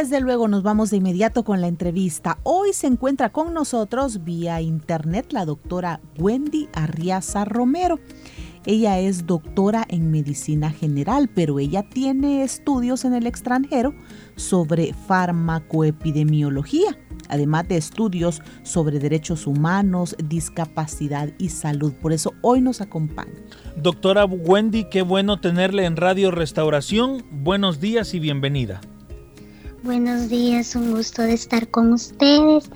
Desde luego nos vamos de inmediato con la entrevista. Hoy se encuentra con nosotros vía internet la doctora Wendy Arriaza Romero. Ella es doctora en medicina general, pero ella tiene estudios en el extranjero sobre farmacoepidemiología, además de estudios sobre derechos humanos, discapacidad y salud. Por eso hoy nos acompaña. Doctora Wendy, qué bueno tenerle en Radio Restauración. Buenos días y bienvenida. Buenos días, un gusto de estar con ustedes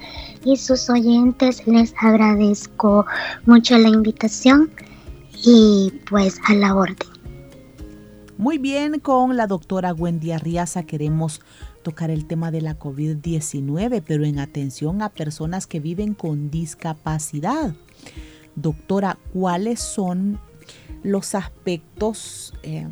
y sus oyentes. Les agradezco mucho la invitación y pues a la orden. Muy bien, con la doctora Wendy Arriaza queremos tocar el tema de la COVID-19, pero en atención a personas que viven con discapacidad. Doctora, ¿cuáles son los aspectos eh,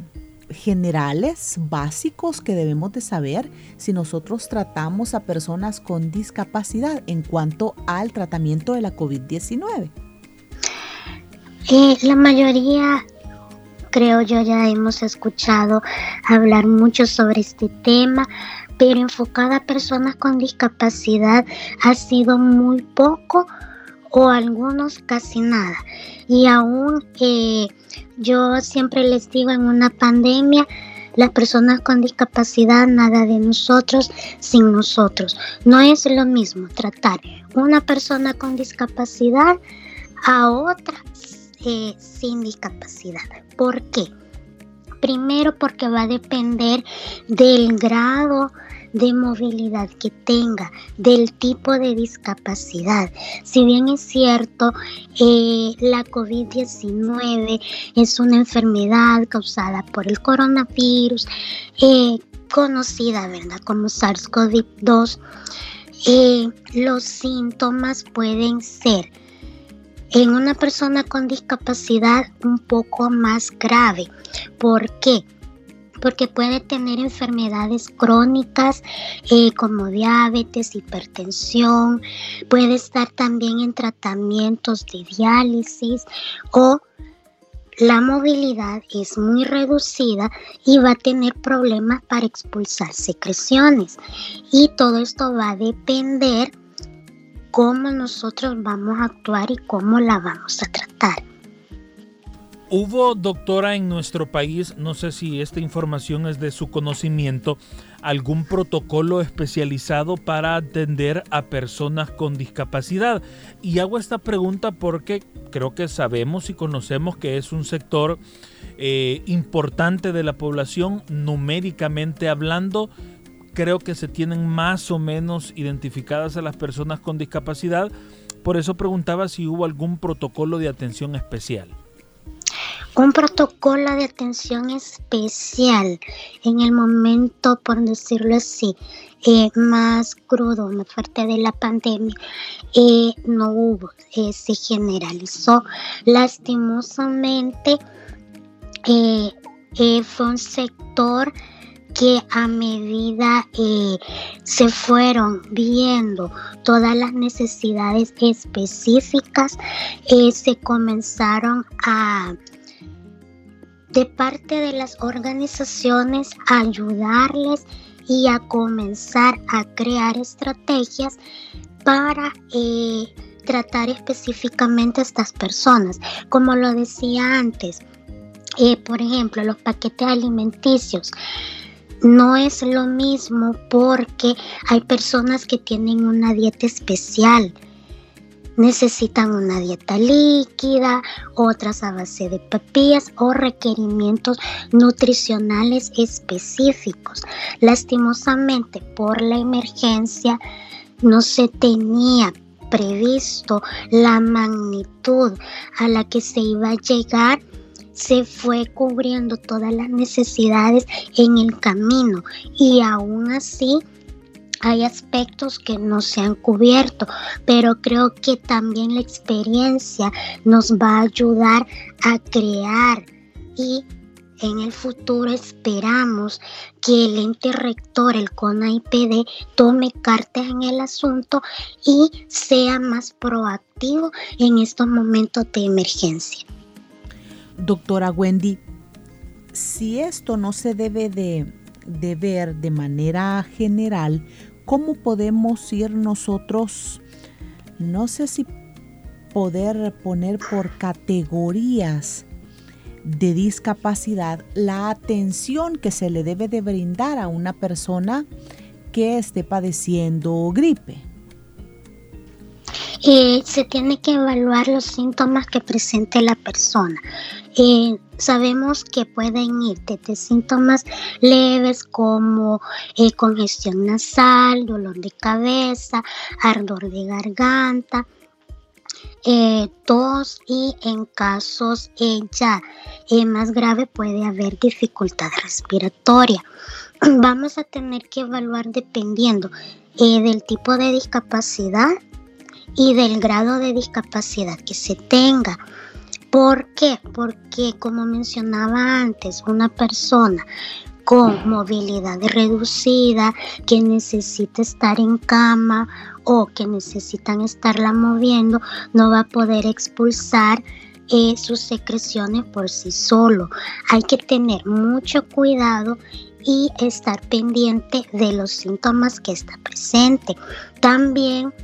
generales, básicos que debemos de saber si nosotros tratamos a personas con discapacidad en cuanto al tratamiento de la COVID-19? Eh, la mayoría, creo yo, ya hemos escuchado hablar mucho sobre este tema, pero enfocada a personas con discapacidad ha sido muy poco o algunos casi nada. Y aún eh, yo siempre les digo en una pandemia, las personas con discapacidad, nada de nosotros sin nosotros. No es lo mismo tratar una persona con discapacidad a otra eh, sin discapacidad. ¿Por qué? Primero porque va a depender del grado de movilidad que tenga, del tipo de discapacidad. Si bien es cierto, eh, la COVID-19 es una enfermedad causada por el coronavirus, eh, conocida, ¿verdad? Como SARS-CoV-2, eh, los síntomas pueden ser en una persona con discapacidad un poco más grave. ¿Por qué? Porque puede tener enfermedades crónicas eh, como diabetes, hipertensión, puede estar también en tratamientos de diálisis o la movilidad es muy reducida y va a tener problemas para expulsar secreciones. Y todo esto va a depender cómo nosotros vamos a actuar y cómo la vamos a tratar. Hubo, doctora, en nuestro país, no sé si esta información es de su conocimiento, algún protocolo especializado para atender a personas con discapacidad. Y hago esta pregunta porque creo que sabemos y conocemos que es un sector eh, importante de la población, numéricamente hablando. Creo que se tienen más o menos identificadas a las personas con discapacidad. Por eso preguntaba si hubo algún protocolo de atención especial un protocolo de atención especial en el momento, por decirlo así, eh, más crudo, más fuerte de la pandemia, eh, no hubo, eh, se generalizó. Lastimosamente, fue un sector que a medida se fueron viendo todas las necesidades específicas, se comenzaron a de parte de las organizaciones ayudarles y a comenzar a crear estrategias para eh, tratar específicamente a estas personas. Como lo decía antes, eh, por ejemplo, los paquetes alimenticios. No es lo mismo porque hay personas que tienen una dieta especial necesitan una dieta líquida, otras a base de papillas o requerimientos nutricionales específicos. Lastimosamente, por la emergencia, no se tenía previsto la magnitud a la que se iba a llegar se fue cubriendo todas las necesidades en el camino y aún así hay aspectos que no se han cubierto, pero creo que también la experiencia nos va a ayudar a crear y en el futuro esperamos que el ente rector, el CONAIPD, tome cartas en el asunto y sea más proactivo en estos momentos de emergencia. Doctora Wendy, si esto no se debe de, de ver de manera general, ¿cómo podemos ir nosotros, no sé si poder poner por categorías de discapacidad, la atención que se le debe de brindar a una persona que esté padeciendo gripe? Eh, se tiene que evaluar los síntomas que presente la persona. Eh, sabemos que pueden ir desde síntomas leves como eh, congestión nasal, dolor de cabeza, ardor de garganta, tos y en casos ya más grave puede haber dificultad respiratoria. Vamos a tener que evaluar dependiendo del tipo de discapacidad y del grado de discapacidad que se tenga. ¿Por qué? Porque como mencionaba antes, una persona con movilidad reducida, que necesita estar en cama o que necesitan estarla moviendo, no va a poder expulsar eh, sus secreciones por sí solo. Hay que tener mucho cuidado y estar pendiente de los síntomas que está presente. También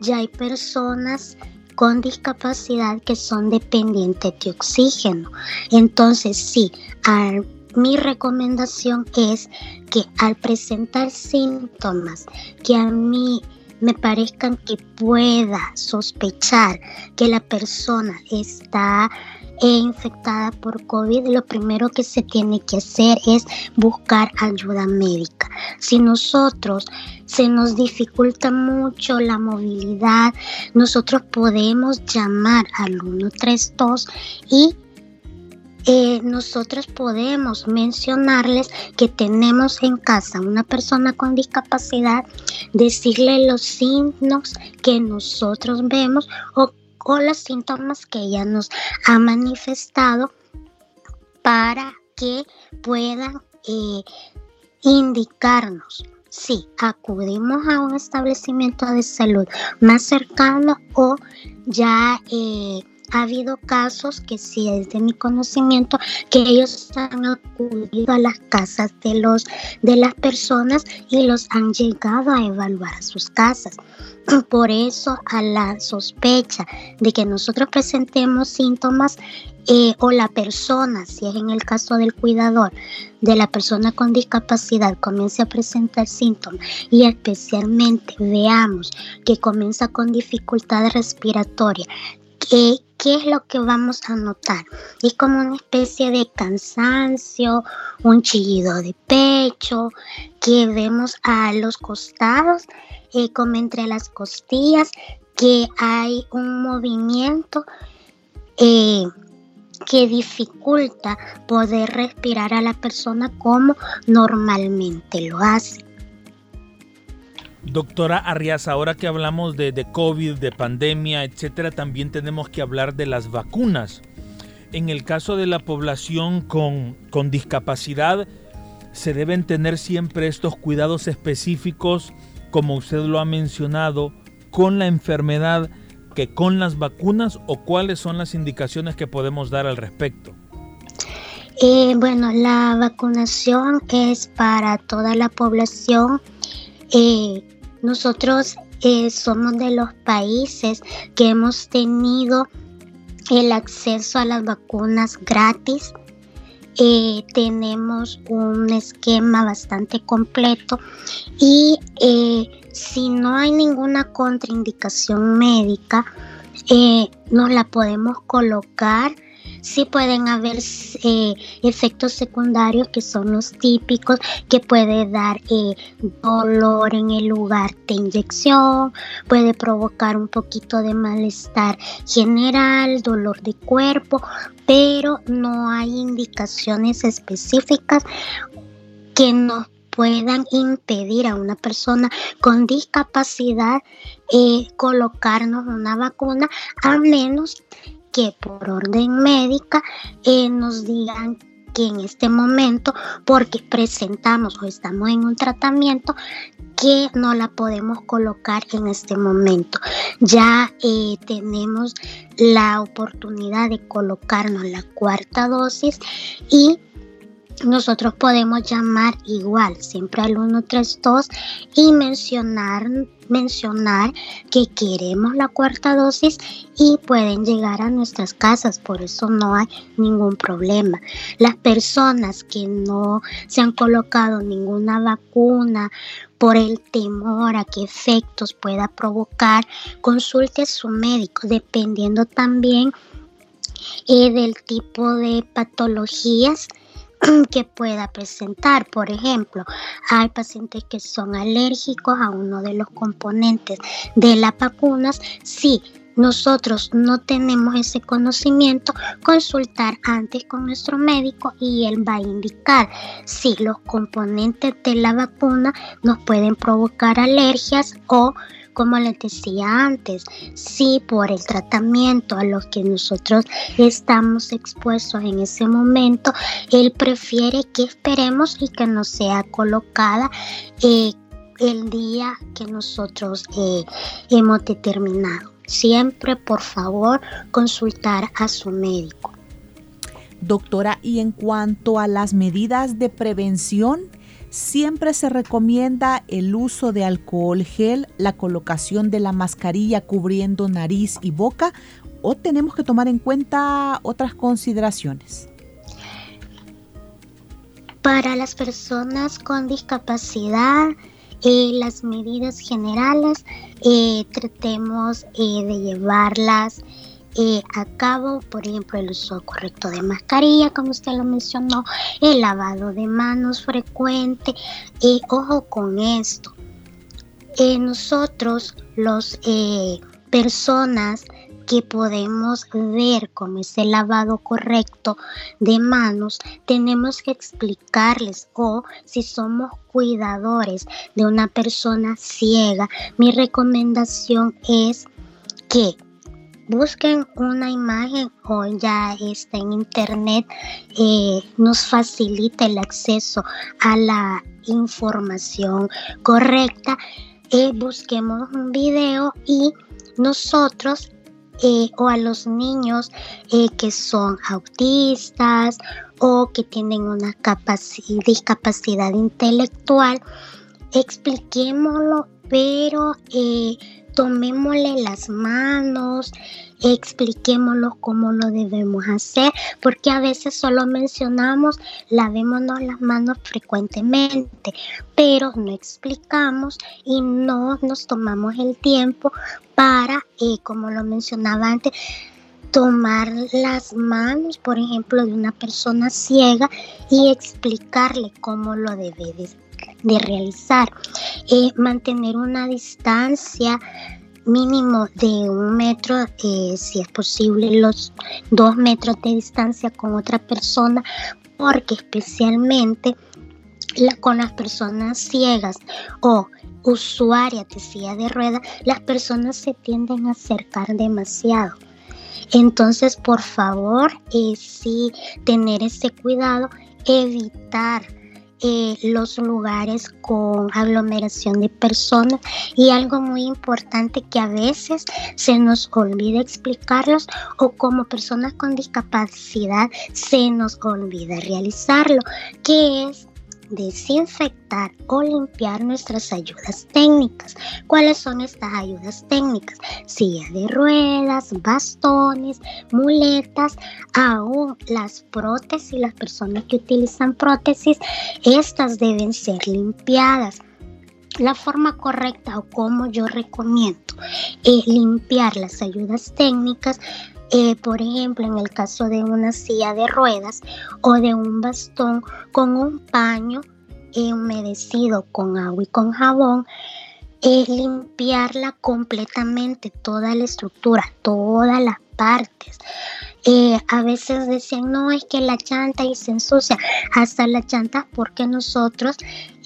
ya hay personas con discapacidad que son dependientes de oxígeno. Entonces, sí, mi recomendación es que al presentar síntomas que a mí me parezcan que pueda sospechar que la persona está infectada por COVID, lo primero que se tiene que hacer es buscar ayuda médica. Si nosotros se nos dificulta mucho la movilidad, nosotros podemos llamar al 132 y eh, nosotros podemos mencionarles que tenemos en casa una persona con discapacidad, decirle los signos que nosotros vemos o o los síntomas que ella nos ha manifestado para que puedan eh, indicarnos si acudimos a un establecimiento de salud más cercano o ya eh, ha habido casos que sí es de mi conocimiento que ellos han acudido a las casas de los de las personas y los han llegado a evaluar a sus casas. Por eso a la sospecha de que nosotros presentemos síntomas eh, o la persona, si es en el caso del cuidador, de la persona con discapacidad comience a presentar síntomas y especialmente veamos que comienza con dificultad respiratoria, ¿qué, ¿qué es lo que vamos a notar? Es como una especie de cansancio, un chillido de pecho, que vemos a los costados eh, como entre las costillas, que hay un movimiento eh, que dificulta poder respirar a la persona como normalmente lo hace. Doctora Arrias, ahora que hablamos de, de, COVID, de pandemia, etcétera, también tenemos que hablar de las vacunas. En el caso de la población con, con discapacidad, se deben tener siempre estos cuidados específicos como usted lo ha mencionado, con la enfermedad que con las vacunas o cuáles son las indicaciones que podemos dar al respecto? Eh, bueno, la vacunación es para toda la población. Eh, nosotros eh, somos de los países que hemos tenido el acceso a las vacunas gratis. tenemos un esquema bastante completo y eh, si no hay ninguna contraindicación médica, eh, nos la podemos colocar sí pueden haber eh, efectos secundarios que son los típicos, que puede dar eh, dolor en el lugar de inyección, puede provocar un poquito de malestar general, dolor de cuerpo, pero no hay indicaciones específicas que nos puedan impedir a una persona con discapacidad eh, colocarnos una vacuna a menos que por orden médica eh, nos digan que en este momento, porque presentamos o estamos en un tratamiento, que no la podemos colocar en este momento. Ya eh, tenemos la oportunidad de colocarnos la cuarta dosis y nosotros podemos llamar igual, siempre al 132 y mencionar, mencionar que queremos la cuarta dosis y pueden llegar a nuestras casas, por eso no hay ningún problema. Las personas que no se han colocado ninguna vacuna por el temor a qué efectos pueda provocar, consulte a su médico, dependiendo también eh, del tipo de patologías que pueda presentar. Por ejemplo, hay pacientes que son alérgicos a uno de los componentes de las vacunas. Si nosotros no tenemos ese conocimiento, consultar antes con nuestro médico y él va a indicar si los componentes de la vacuna nos pueden provocar alergias o como les decía antes, si por el tratamiento a los que nosotros estamos expuestos en ese momento, él prefiere que esperemos y que no sea colocada eh, el día que nosotros eh, hemos determinado. Siempre, por favor, consultar a su médico. Doctora, y en cuanto a las medidas de prevención, Siempre se recomienda el uso de alcohol gel, la colocación de la mascarilla cubriendo nariz y boca o tenemos que tomar en cuenta otras consideraciones. Para las personas con discapacidad, eh, las medidas generales eh, tratemos eh, de llevarlas eh, a cabo, por ejemplo, el uso correcto de mascarilla, como usted lo mencionó, el lavado de manos frecuente. y ojo con esto. Eh, nosotros, los eh, personas que podemos ver cómo es el lavado correcto de manos, tenemos que explicarles o si somos cuidadores de una persona ciega, mi recomendación es que busquen una imagen o ya está en internet, eh, nos facilita el acceso a la información correcta. Eh, busquemos un video y nosotros eh, o a los niños que son autistas o que tienen una discapacidad intelectual, expliquémoslo, pero tomémosle las manos, expliquémoslo cómo lo debemos hacer, porque a veces solo mencionamos lavémonos las manos frecuentemente, pero no explicamos y no nos tomamos el tiempo para, eh, como lo mencionaba antes, tomar las manos, por ejemplo, de una persona ciega y explicarle cómo lo debe de de realizar. Eh, mantener una distancia mínimo de un metro, eh, si es posible, los dos metros de distancia con otra persona, porque especialmente con las personas ciegas o usuarias de silla de ruedas, las personas se tienden a acercar demasiado. Entonces, por favor, eh, sí tener ese cuidado, evitar eh, los lugares con aglomeración de personas. Y algo muy importante que a veces se nos olvida explicarlos o como personas con discapacidad se nos olvida realizarlo, que es desinfectar o limpiar nuestras ayudas técnicas. ¿Cuáles son estas ayudas técnicas? Silla de ruedas, bastones, muletas, aún las prótesis, las personas que utilizan prótesis, estas deben ser limpiadas. La forma correcta o como yo recomiendo es limpiar las ayudas técnicas eh, por ejemplo, en el caso de una silla de ruedas o de un bastón con un paño humedecido con agua y con jabón, es limpiarla completamente, toda la estructura, todas las partes. Eh, a veces decían, no, es que la chanta y se ensucia hasta la chanta porque nosotros,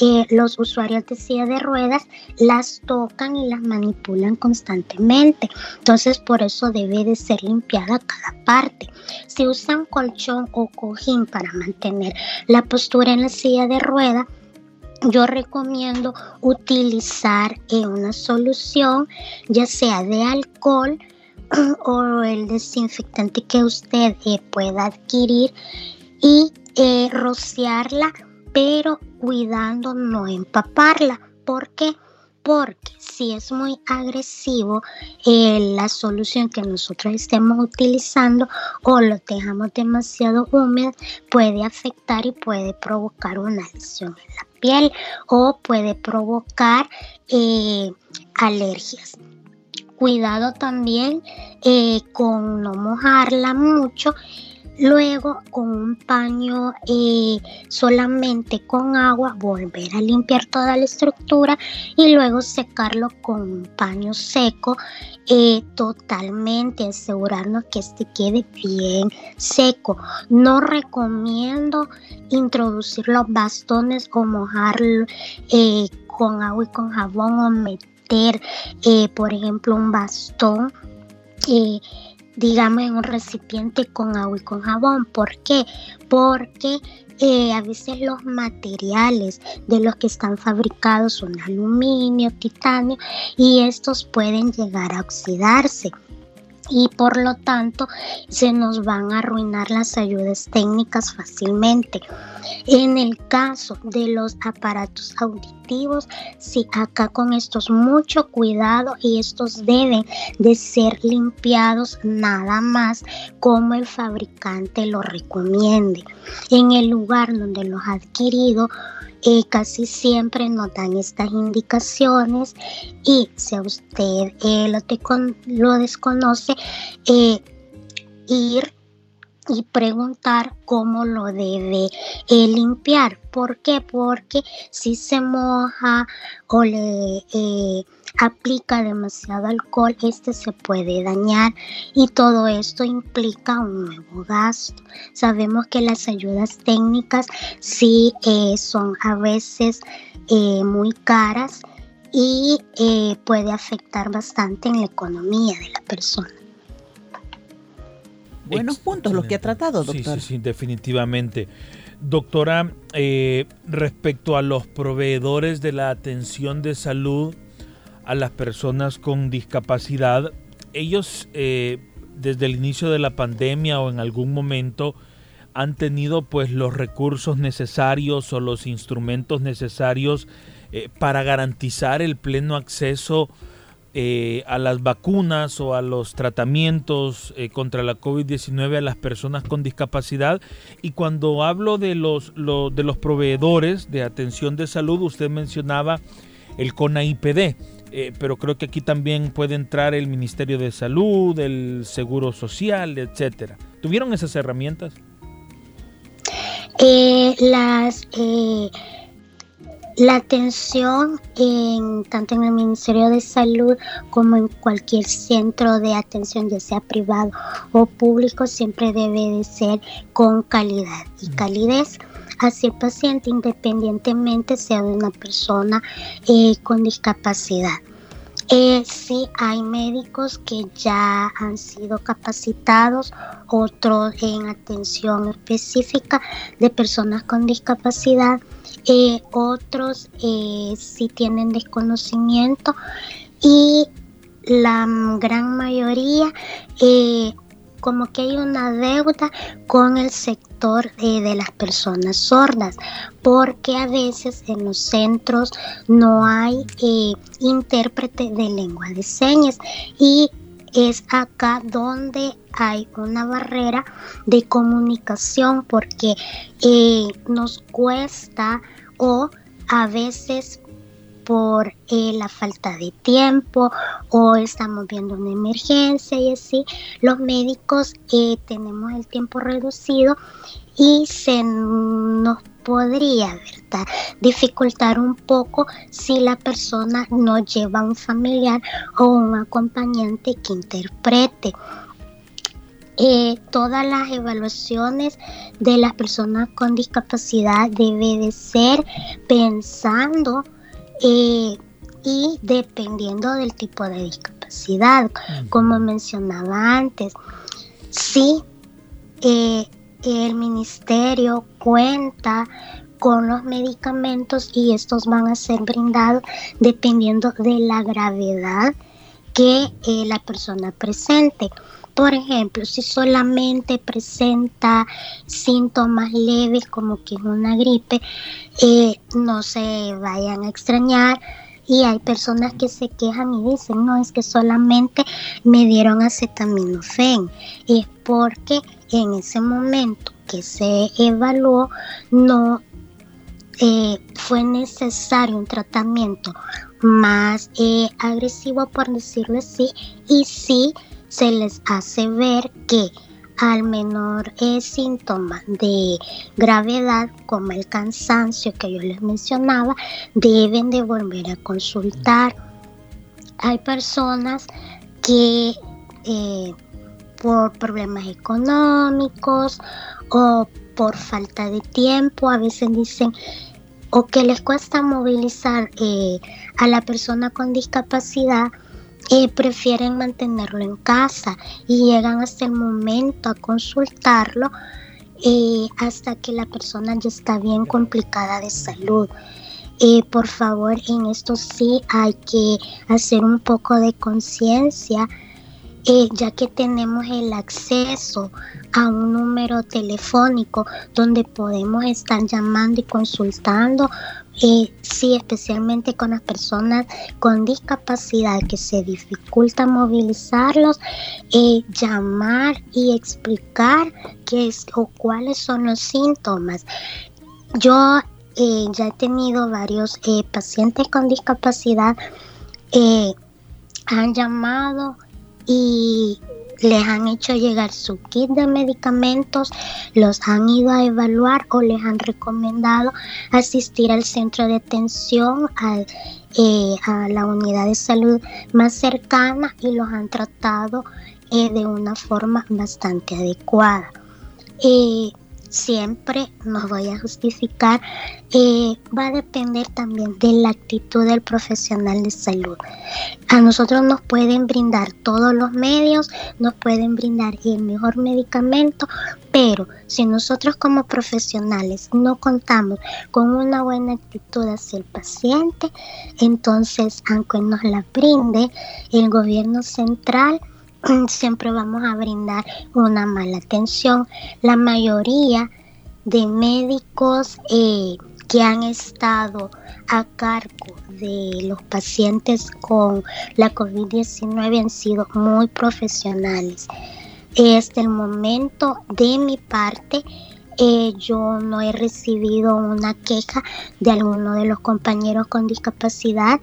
eh, los usuarios de silla de ruedas, las tocan y las manipulan constantemente. Entonces, por eso debe de ser limpiada cada parte. Si usan colchón o cojín para mantener la postura en la silla de ruedas, yo recomiendo utilizar eh, una solución, ya sea de alcohol o el desinfectante que usted eh, pueda adquirir y eh, rociarla, pero cuidando no empaparla. ¿Por qué? Porque si es muy agresivo la solución que nosotros estemos utilizando o lo dejamos demasiado húmedo, puede afectar y puede provocar una lesión en la o puede provocar eh, alergias. Cuidado también eh, con no mojarla mucho Luego con un paño eh, solamente con agua volver a limpiar toda la estructura y luego secarlo con un paño seco eh, totalmente asegurarnos que este quede bien seco. No recomiendo introducir los bastones o mojarlo con agua y con jabón o meter por ejemplo un bastón digamos, en un recipiente con agua y con jabón. ¿Por qué? Porque eh, a veces los materiales de los que están fabricados son aluminio, titanio y estos pueden llegar a oxidarse y por lo tanto se nos van a arruinar las ayudas técnicas fácilmente. En el caso de los aparatos auditivos, sí, acá con estos mucho cuidado y estos deben de ser limpiados nada más como el fabricante lo recomiende. En el lugar donde los ha adquirido, eh, casi siempre nos dan estas indicaciones y si usted eh, lo, lo, desconoce, eh, ir y preguntar cómo lo debe limpiar. ¿Por qué? Porque si se moja o le aplica demasiado alcohol, este se puede dañar y todo esto implica un nuevo gasto. Sabemos que las ayudas técnicas sí eh, son a veces eh, muy caras y eh, puede afectar bastante en la economía de la persona. Buenos puntos los que ha tratado, doctor. Sí, sí, sí definitivamente. Doctora, respecto a los proveedores de la atención de salud, a las personas con discapacidad, ellos eh, desde el inicio de la pandemia o en algún momento han tenido pues los recursos necesarios o los instrumentos necesarios eh, para garantizar el pleno acceso eh, a las vacunas o a los tratamientos contra la COVID-19 a las personas con discapacidad. Y cuando hablo de los, de los proveedores de atención de salud, usted mencionaba el CONAIPD. Eh, pero creo que aquí también puede entrar el Ministerio de Salud, el Seguro Social, etcétera. ¿Tuvieron esas herramientas? Eh, las eh, la atención en tanto en el Ministerio de Salud como en cualquier centro de atención, ya sea privado o público, siempre debe de ser con calidad y calidez hacia el paciente independientemente sea de una persona eh, con discapacidad. Eh, sí, hay médicos que ya han sido capacitados, otros en atención específica de personas con discapacidad, eh, otros eh, sí tienen desconocimiento y la gran mayoría como que hay una deuda con el sector eh, de las personas sordas, porque a veces en los centros no hay eh, intérprete de lengua de señas y es acá donde hay una barrera de comunicación porque eh, nos cuesta o a veces por eh, la falta de tiempo o estamos viendo una emergencia y así, los médicos eh, tenemos el tiempo reducido y se nos podría dificultar un poco si la persona no lleva un familiar o un acompañante que interprete. Eh, todas las evaluaciones de las personas con discapacidad debe de ser pensando eh, y dependiendo del tipo de discapacidad, como mencionaba antes. Sí, eh, el ministerio cuenta con los medicamentos y estos van a ser brindados dependiendo de la gravedad que eh, la persona presente. Por ejemplo, si solamente presenta síntomas leves como que es una gripe, eh, no se vayan a extrañar. Y hay personas que se quejan y dicen, no, es que solamente me dieron acetaminofén. Es porque en ese momento que se evaluó no eh, fue necesario un tratamiento más eh, agresivo, por decirlo así, y sí se les hace ver que al menor eh, síntoma de gravedad como el cansancio que yo les mencionaba, deben de volver a consultar. Hay personas que por problemas económicos o por falta de tiempo, a veces dicen o que les cuesta movilizar eh, a la persona con discapacidad, eh, prefieren mantenerlo en casa y llegan hasta el momento a consultarlo eh, hasta que la persona ya está bien complicada de salud. por favor, en esto sí hay que hacer un poco de conciencia eh, ya que tenemos el acceso a un número telefónico donde podemos estar llamando y consultando, eh, sí, especialmente con las personas con discapacidad que se dificulta movilizarlos, eh, llamar y explicar qué o cuáles son los síntomas. Yo ya he tenido varios pacientes con discapacidad, han llamado y les han hecho llegar su kit de medicamentos, los han ido a evaluar o les han recomendado asistir al centro de atención, eh, a la unidad de salud más cercana y los han tratado eh, de una forma bastante adecuada. Eh, siempre nos voy a justificar, eh, va a depender también de la actitud del profesional de salud. A nosotros nos pueden brindar todos los medios, nos pueden brindar el mejor medicamento, pero si nosotros como profesionales no contamos con una buena actitud hacia el paciente, entonces aunque nos la brinde el gobierno central, siempre vamos a brindar una mala atención. La mayoría de médicos eh, que han estado a cargo de los pacientes con la COVID-19 han sido muy profesionales. Este el momento de mi parte yo no he recibido una queja de alguno de los compañeros con discapacidad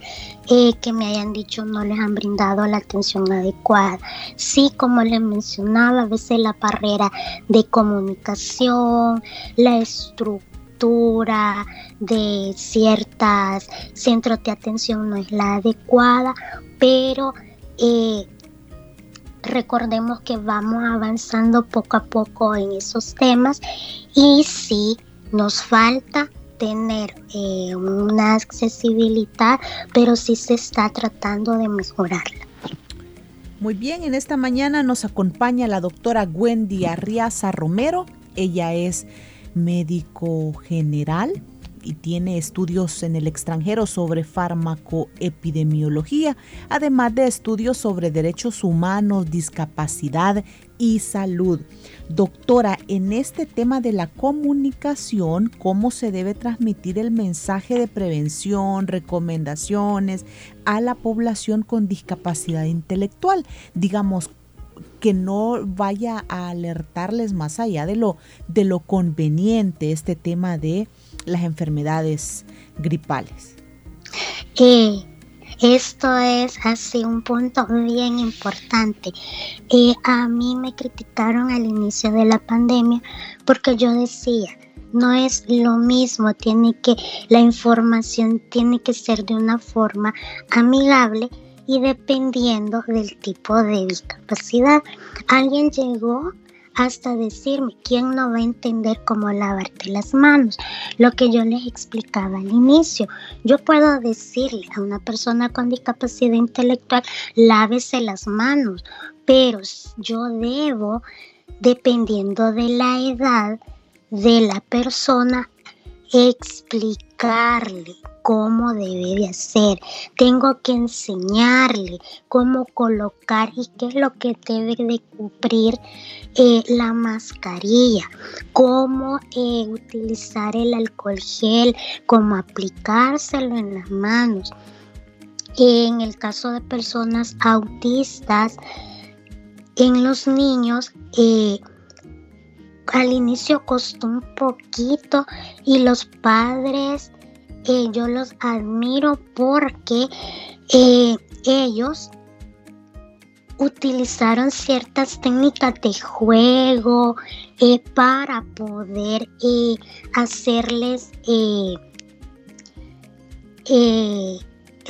eh, que me hayan dicho no les han brindado la atención adecuada. Sí, como les mencionaba, a veces la barrera de comunicación, la estructura de ciertas centros de atención no es la adecuada, pero eh, recordemos que vamos avanzando poco a poco en esos temas y sí nos falta tener eh, una accesibilidad, pero sí se está tratando de mejorarla. Muy bien, en esta mañana nos acompaña la doctora Wendy Arriaza Romero. Ella es médico general y tiene estudios en el extranjero sobre farmacoepidemiología, además de estudios sobre derechos humanos, discapacidad y salud. Doctora, en este tema de la comunicación, ¿cómo se debe transmitir el mensaje de prevención, recomendaciones a la población con discapacidad intelectual? Digamos, que no vaya a alertarles más allá de lo, de lo conveniente este tema de las enfermedades gripales. Esto es así un punto bien importante. A mí me criticaron al inicio de la pandemia porque yo decía, no es lo mismo, tiene que la información tiene que ser de una forma amigable y dependiendo del tipo de discapacidad. Alguien llegó hasta decirme, ¿quién no va a entender cómo lavarte las manos? Lo que yo les explicaba al inicio. Yo puedo decirle a una persona con discapacidad intelectual, lávese las manos, pero yo debo, dependiendo de la edad de la persona, explicarle cómo debe de hacer. Tengo que enseñarle cómo colocar y qué es lo que debe de cubrir eh, la mascarilla, cómo eh, utilizar el alcohol gel, cómo aplicárselo en las manos. En el caso de personas autistas, en los niños, eh, al inicio costó un poquito y los padres eh, yo los admiro porque eh, ellos utilizaron ciertas técnicas de juego eh, para poder hacerles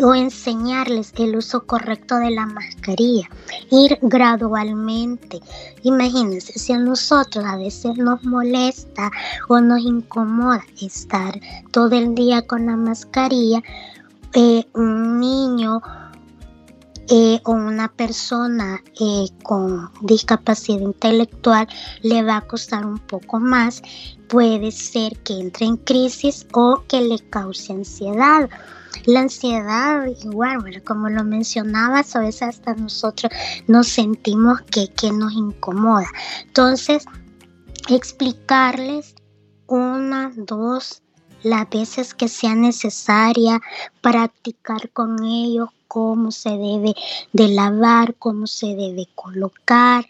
o enseñarles el uso correcto de la mascarilla, ir gradualmente. Imagínense, si a nosotros a veces nos molesta o nos incomoda estar todo el día con la mascarilla, eh, un niño eh, o una persona eh, con discapacidad intelectual le va a costar un poco más, puede ser que entre en crisis o que le cause ansiedad la ansiedad, igual, como lo mencionabas, a veces hasta nosotros nos sentimos que, que nos incomoda. Entonces, explicarles una, dos, las veces que sea necesaria, practicar con ellos cómo se debe de lavar, cómo se debe colocar,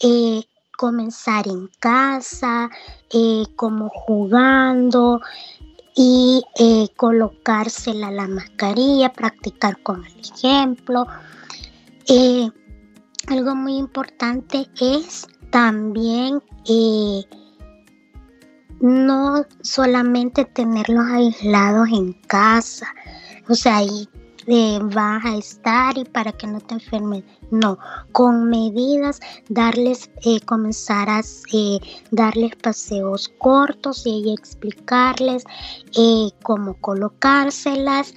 eh, comenzar en casa, eh, como jugando, y eh, colocársela la mascarilla, practicar con el ejemplo. Eh, algo muy importante es también eh, no solamente tenerlos aislados en casa, o sea, ahí vas a estar y para que no te enfermes. No, con medidas, darles, eh, comenzar a eh, darles paseos cortos y explicarles eh, cómo colocárselas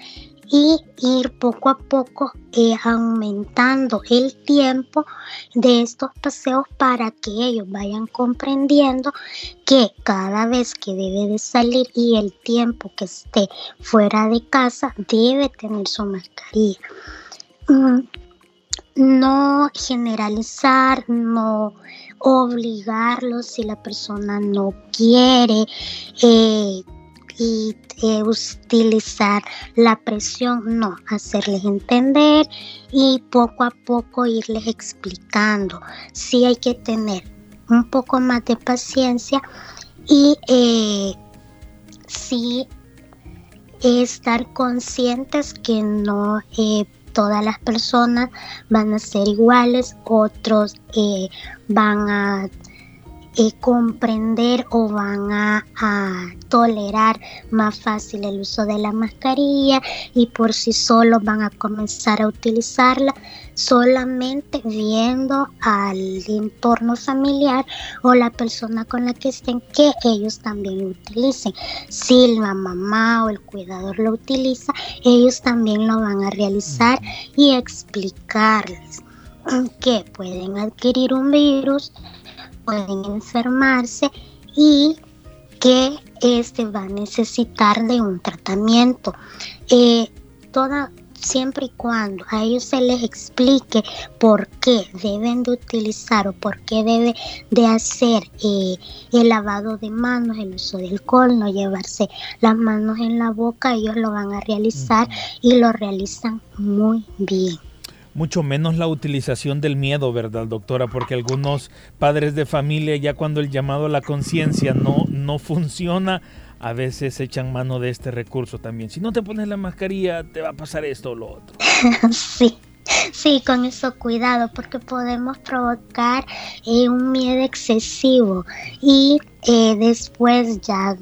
y ir poco a poco eh, aumentando el tiempo de estos paseos para que ellos vayan comprendiendo que cada vez que debe de salir y el tiempo que esté fuera de casa debe tener su mascarilla. Mm, no generalizar, no obligarlos si la persona no quiere. Eh, y eh, utilizar la presión, no, hacerles entender y poco a poco irles explicando. Sí hay que tener un poco más de paciencia y eh, sí estar conscientes que no eh, todas las personas van a ser iguales, otros van a eh, comprender o van a, tolerar más fácil el uso de la mascarilla y por sí solos van a comenzar a utilizarla solamente viendo al entorno familiar o la persona con la que estén que ellos también lo utilicen. Si la mamá o el cuidador lo utiliza, ellos también lo van a realizar y explicarles que pueden adquirir un virus pueden enfermarse y que este va a necesitar de un tratamiento. Eh, toda, siempre y cuando a ellos se les explique por qué deben de utilizar o por qué debe de hacer eh, el lavado de manos, el uso de alcohol, no llevarse las manos en la boca, ellos lo van a realizar y lo realizan muy bien mucho menos la utilización del miedo, ¿verdad, doctora? Porque algunos padres de familia ya cuando el llamado a la conciencia no, no funciona, a veces echan mano de este recurso también. Si no te pones la mascarilla, te va a pasar esto o lo otro. sí. Sí, con eso cuidado porque podemos provocar eh, un miedo excesivo y eh, después ya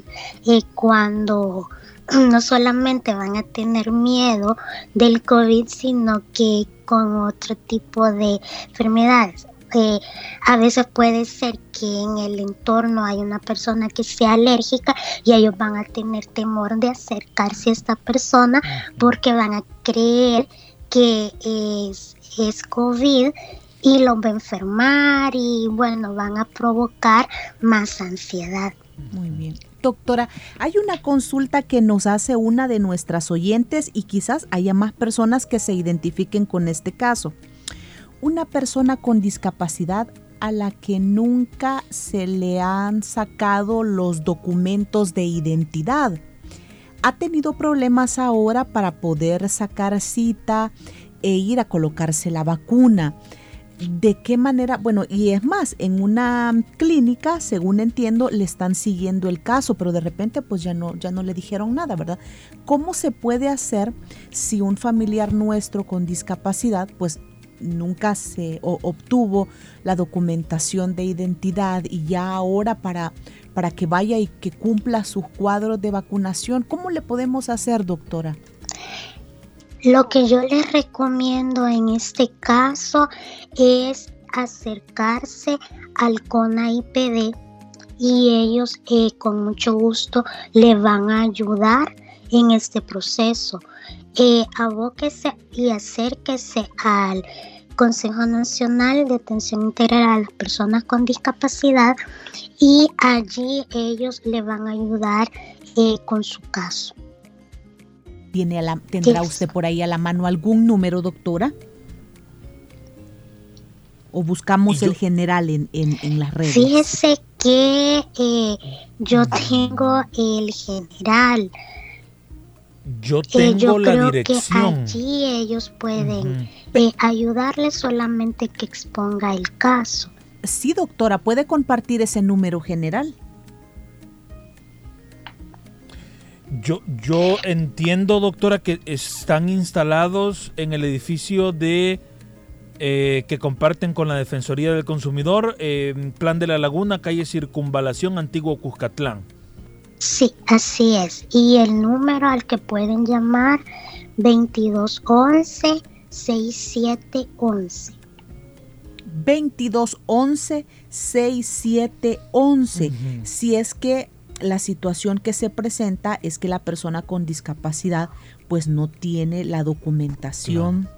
eh, cuando no solamente van a tener miedo del COVID, sino que con otro tipo de enfermedades. Eh, a veces puede ser que en el entorno hay una persona que sea alérgica y ellos van a tener temor de acercarse a esta persona porque van a creer que es, es COVID y los va a enfermar y bueno, van a provocar más ansiedad. Muy bien. Doctora, hay una consulta que nos hace una de nuestras oyentes y quizás haya más personas que se identifiquen con este caso. Una persona con discapacidad a la que nunca se le han sacado los documentos de identidad. Ha tenido problemas ahora para poder sacar cita e ir a colocarse la vacuna de qué manera, bueno, y es más, en una clínica, según entiendo, le están siguiendo el caso, pero de repente pues ya no, ya no le dijeron nada, ¿verdad? ¿Cómo se puede hacer si un familiar nuestro con discapacidad pues nunca se obtuvo la documentación de identidad y ya ahora para, para que vaya y que cumpla sus cuadros de vacunación, ¿cómo le podemos hacer, doctora? Lo que yo les recomiendo en este caso es acercarse al CONA-IPD y ellos eh, con mucho gusto le van a ayudar en este proceso. Eh, abóquese y acérquese al Consejo Nacional de Atención Integral a las Personas con Discapacidad y allí ellos le van a ayudar eh, con su caso. ¿Tiene la, ¿Tendrá usted por ahí a la mano algún número, doctora? ¿O buscamos el general en, en, las redes? Fíjese que eh, yo tengo el general. Yo eh, tengo yo la creo dirección. Que allí ellos pueden eh, ayudarle solamente que exponga el caso. Sí, doctora, ¿puede compartir ese número general? Yo, yo entiendo, doctora, que están instalados en el edificio de eh, que comparten con la Defensoría del Consumidor, Plan de la Laguna, calle Circunvalación, Antiguo Cuscatlán. Sí, así es. Y el número al que pueden llamar 2211 6711. 2211 6711. Si es que la situación que se presenta es que la persona con discapacidad pues no tiene la documentación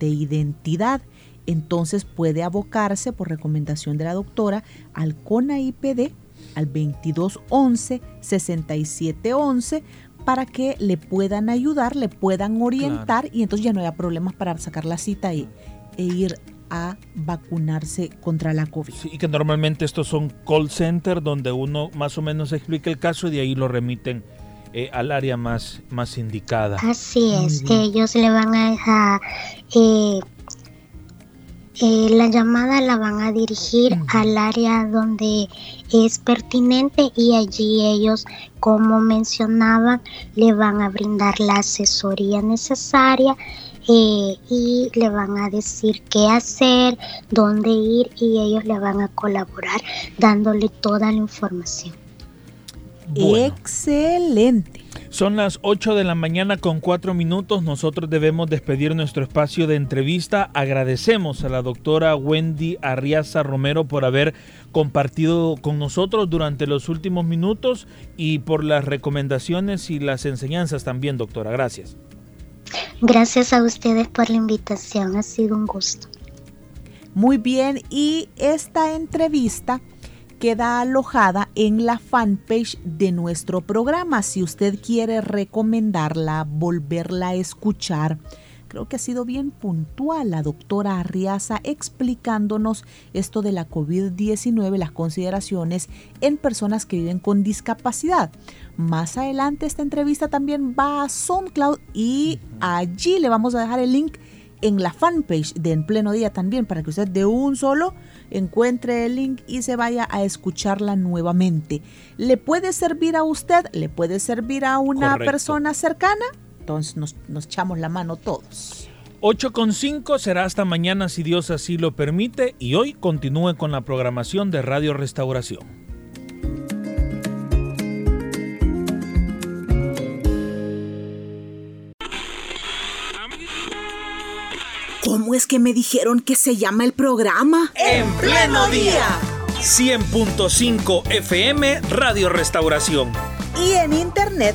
de identidad. Entonces puede abocarse por recomendación de la doctora al CONA-IPD al 2211 6711 para que le puedan ayudar, le puedan orientar y entonces ya no haya problemas para sacar la cita e, e ir a vacunarse contra la COVID. Sí, y que normalmente estos son call center donde uno más o menos explica el caso y de ahí lo remiten eh, al área más, más indicada. Así es, ellos le van a dejar, eh, eh, la llamada la van a dirigir al área donde es pertinente y allí ellos, como mencionaban, le van a brindar la asesoría necesaria eh, y le van a decir qué hacer, dónde ir y ellos le van a colaborar dándole toda la información. Excelente. Son las 8 de la mañana con 4 minutos. Nosotros debemos despedir nuestro espacio de entrevista. Agradecemos a la doctora Wendy Arriaza Romero por haber compartido con nosotros durante los últimos minutos y por las recomendaciones y las enseñanzas también, doctora. Gracias. Gracias a ustedes por la invitación, ha sido un gusto. Muy bien, y esta entrevista queda alojada en la fanpage de nuestro programa. Si usted quiere recomendarla, volverla a escuchar, Creo que ha sido bien puntual la doctora Arriaza explicándonos esto de la COVID-19, las consideraciones en personas que viven con discapacidad. Más adelante esta entrevista también va a SoundCloud y allí le vamos a dejar el link en la fanpage de En Pleno Día también, para que usted de un solo encuentre el link y se vaya a escucharla nuevamente. ¿Le puede servir a usted? ¿Le puede servir a una persona cercana? Entonces nos, nos echamos la mano todos. 8.5 será hasta mañana si Dios así lo permite y hoy continúe con la programación de Radio Restauración. ¿Cómo es que me dijeron que se llama el programa? En pleno día. 100.5 FM Radio Restauración. Y en internet